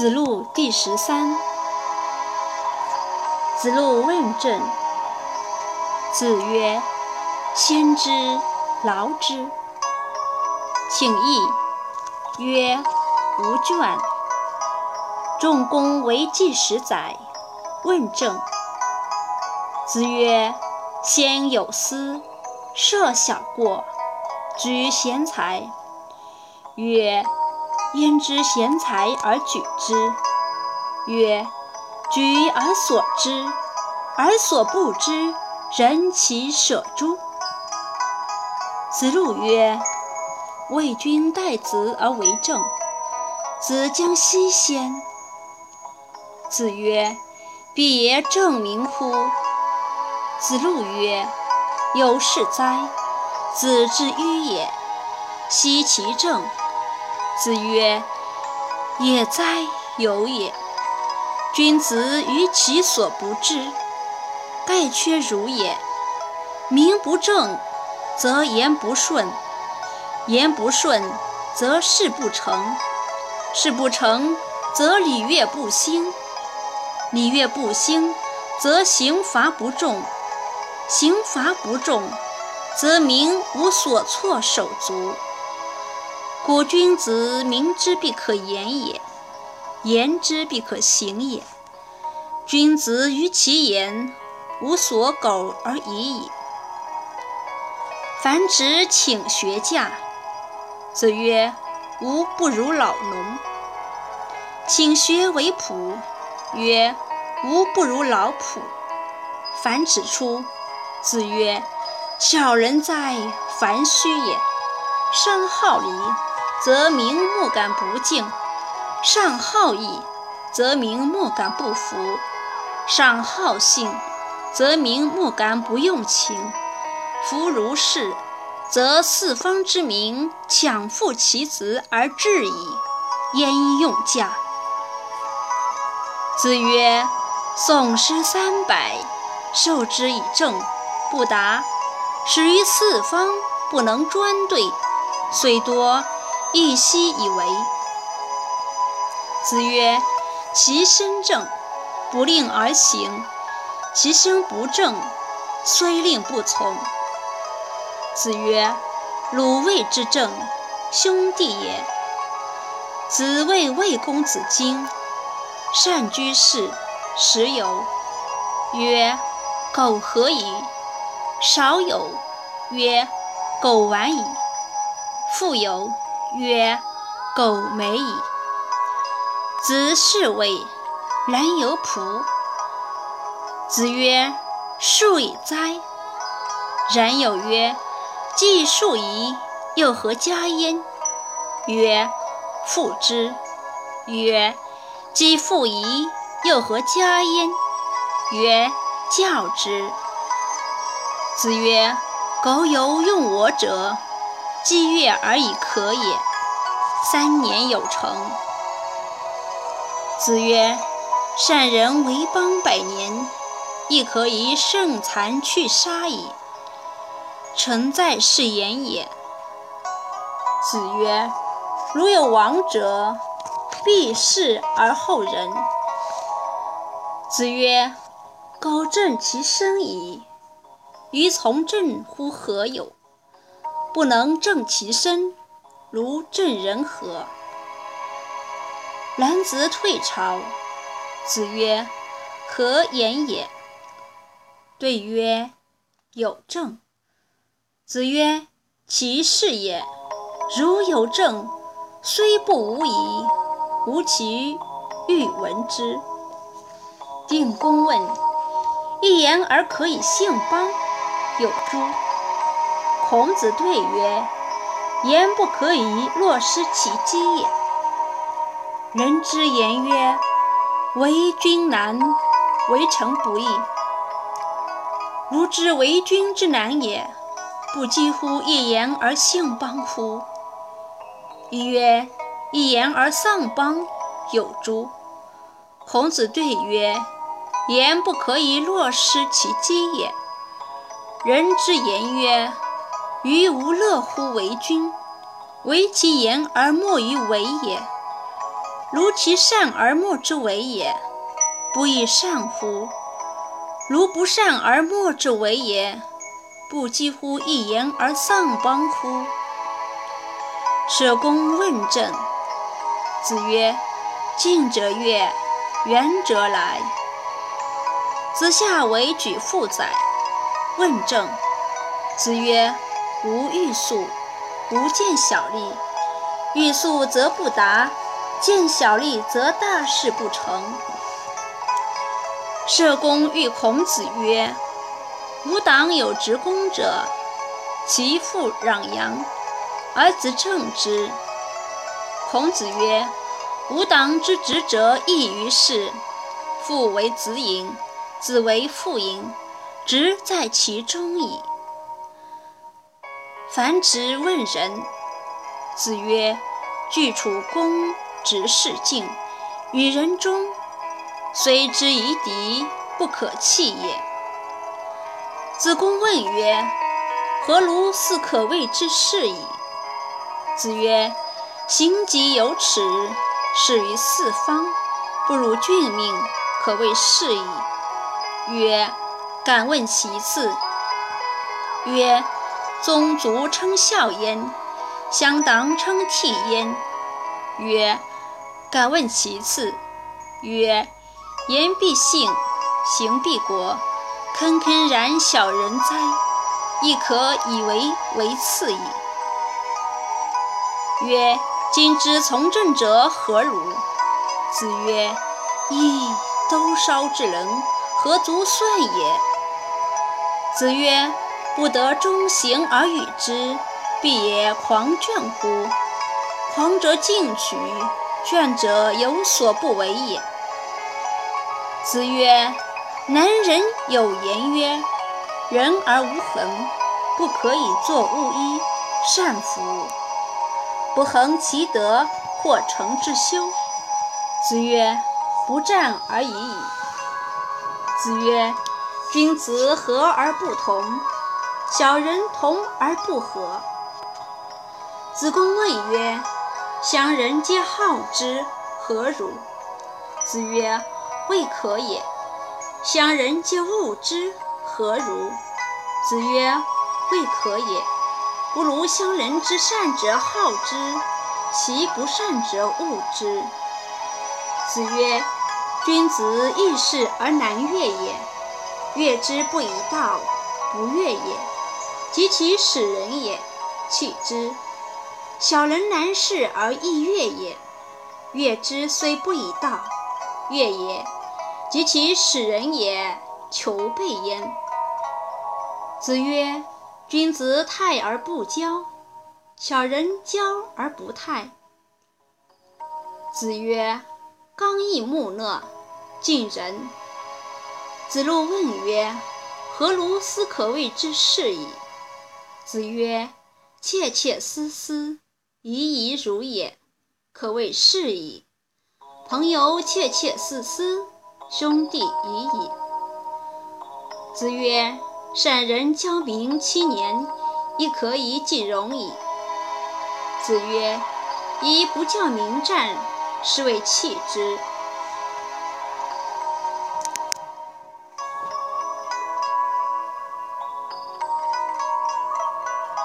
子路第十三。子路问政。子曰：“先知劳之。”请益。曰：“无倦。”仲弓为季十载，问政。子曰：“先有司，设小过，举贤才。”曰：焉知贤才而举之？曰：举而所知，而所不知，人其舍诸？子路曰：为君待子而为政，子将奚先？子曰：必也正名乎？子路曰：有事哉！子之迂也，奚其政？子曰：“也哉，有也！君子于其所不知，盖缺如也。名不正，则言不顺；言不顺，则事不成；事不成，则礼乐不兴；礼乐不兴，则刑罚不重；刑罚不重，则民无所措手足。”故君子明之必可言也，言之必可行也。君子于其言，无所苟而已矣。樊迟请学驾，子曰：“吾不如老农。”请学为仆，曰：“吾不如老仆。”樊迟出，子曰：“小人哉，樊须也！生好礼。”则民莫敢不敬；上好义，则民莫敢不服；上好信，则民莫敢不用情。夫如是，则四方之民强父其子而至矣，焉用驾？子曰：“宋诗三百，授之以政，不达；始于四方，不能专对，虽多。”亦奚以为？子曰：“其身正，不令而行；其身不正，虽令不从。”子曰：“鲁卫之政，兄弟也。”子谓魏公子荆：“善居士，时有。”曰：“苟何矣？”少有。曰：“苟晚矣。”复有。曰：苟美矣。子是谓然有仆。子曰：树以哉！然有曰：既树矣，又何加焉？曰：父之。曰：既父矣，又何加焉？曰：教之。子曰：苟有用我者。积月而已可也，三年有成。子曰：善人为邦百年，亦可以胜残去杀矣。诚在是言也。子曰：如有亡者，必弑而后仁。子曰：苟正其身矣，于从政乎何有？不能正其身，如正人何？兰子退朝。子曰：“何言也？”对曰：“有政。”子曰：“其事也。如有政，虽不无疑，吾其欲闻之。”定公问：“一言而可以兴邦，有诸？”孔子对曰：“言不可以落失其机也。人之言曰：‘为君难，为臣不易。’如知为君之难也，不几乎一言而兴邦乎？”一曰：“一言而丧邦，有诸？”孔子对曰：“言不可以落失其机也。人之言曰：”于无乐乎为君，为其言而莫于为也。如其善而莫之为也，不亦善乎？如不善而莫之为也，不几乎一言而丧邦乎？舍公问政。子曰：“近者悦，远者来。”子夏为举父宰。问政。子曰：“无欲速，不见小利。欲速则不达，见小利则大事不成。”社公欲孔子曰：“吾党有执公者，其父攘阳，而子正之。”孔子曰：“吾党之执者异于是，父为子隐，子为父隐，职在其中矣。”樊直问仁。子曰：“具处公直事敬，与人忠，虽之夷狄，不可弃也。”子贡问曰：“何如斯可谓之事矣？”子曰：行疾有耻，始于四方，不如俊命，可谓是矣。曰：敢问其次。曰：宗族称孝焉，乡党称悌焉。曰：敢问其次。曰：言必信，行必果，坑坑然小人哉，亦可以为为次矣。曰。今之从政者何如？子曰：噫！兜烧之人，何足算也？子曰：不得中行而与之，必也狂倦乎？狂者进取，倦者有所不为也。子曰：南人有言曰：人而无恒，不可以作巫衣，善夫。不恒其德，或成之修。子曰：不战而已矣。子曰：君子和而不同，小人同而不和。子贡问曰：乡人皆好之，何如？子曰：未可也。乡人皆恶之，何如？子曰：未可也。不如乡人之善者好之，其不善者恶之。子曰：君子易事而难悦也，悦之不以道，不悦也；及其使人也，弃之。小人难事而易悦也，悦之虽不以道，悦也；及其使人也，求备焉。子曰。君子泰而不骄，小人骄而不泰。子曰：“刚毅木讷，近人。”子路问曰：“何如斯可谓之事矣？”子曰：“切切思思，怡怡如也，可谓是矣。朋友切切思思，兄弟已矣。”子曰。善人教民七年，亦可以继容矣。子曰：“宜不教民战，是谓弃之。”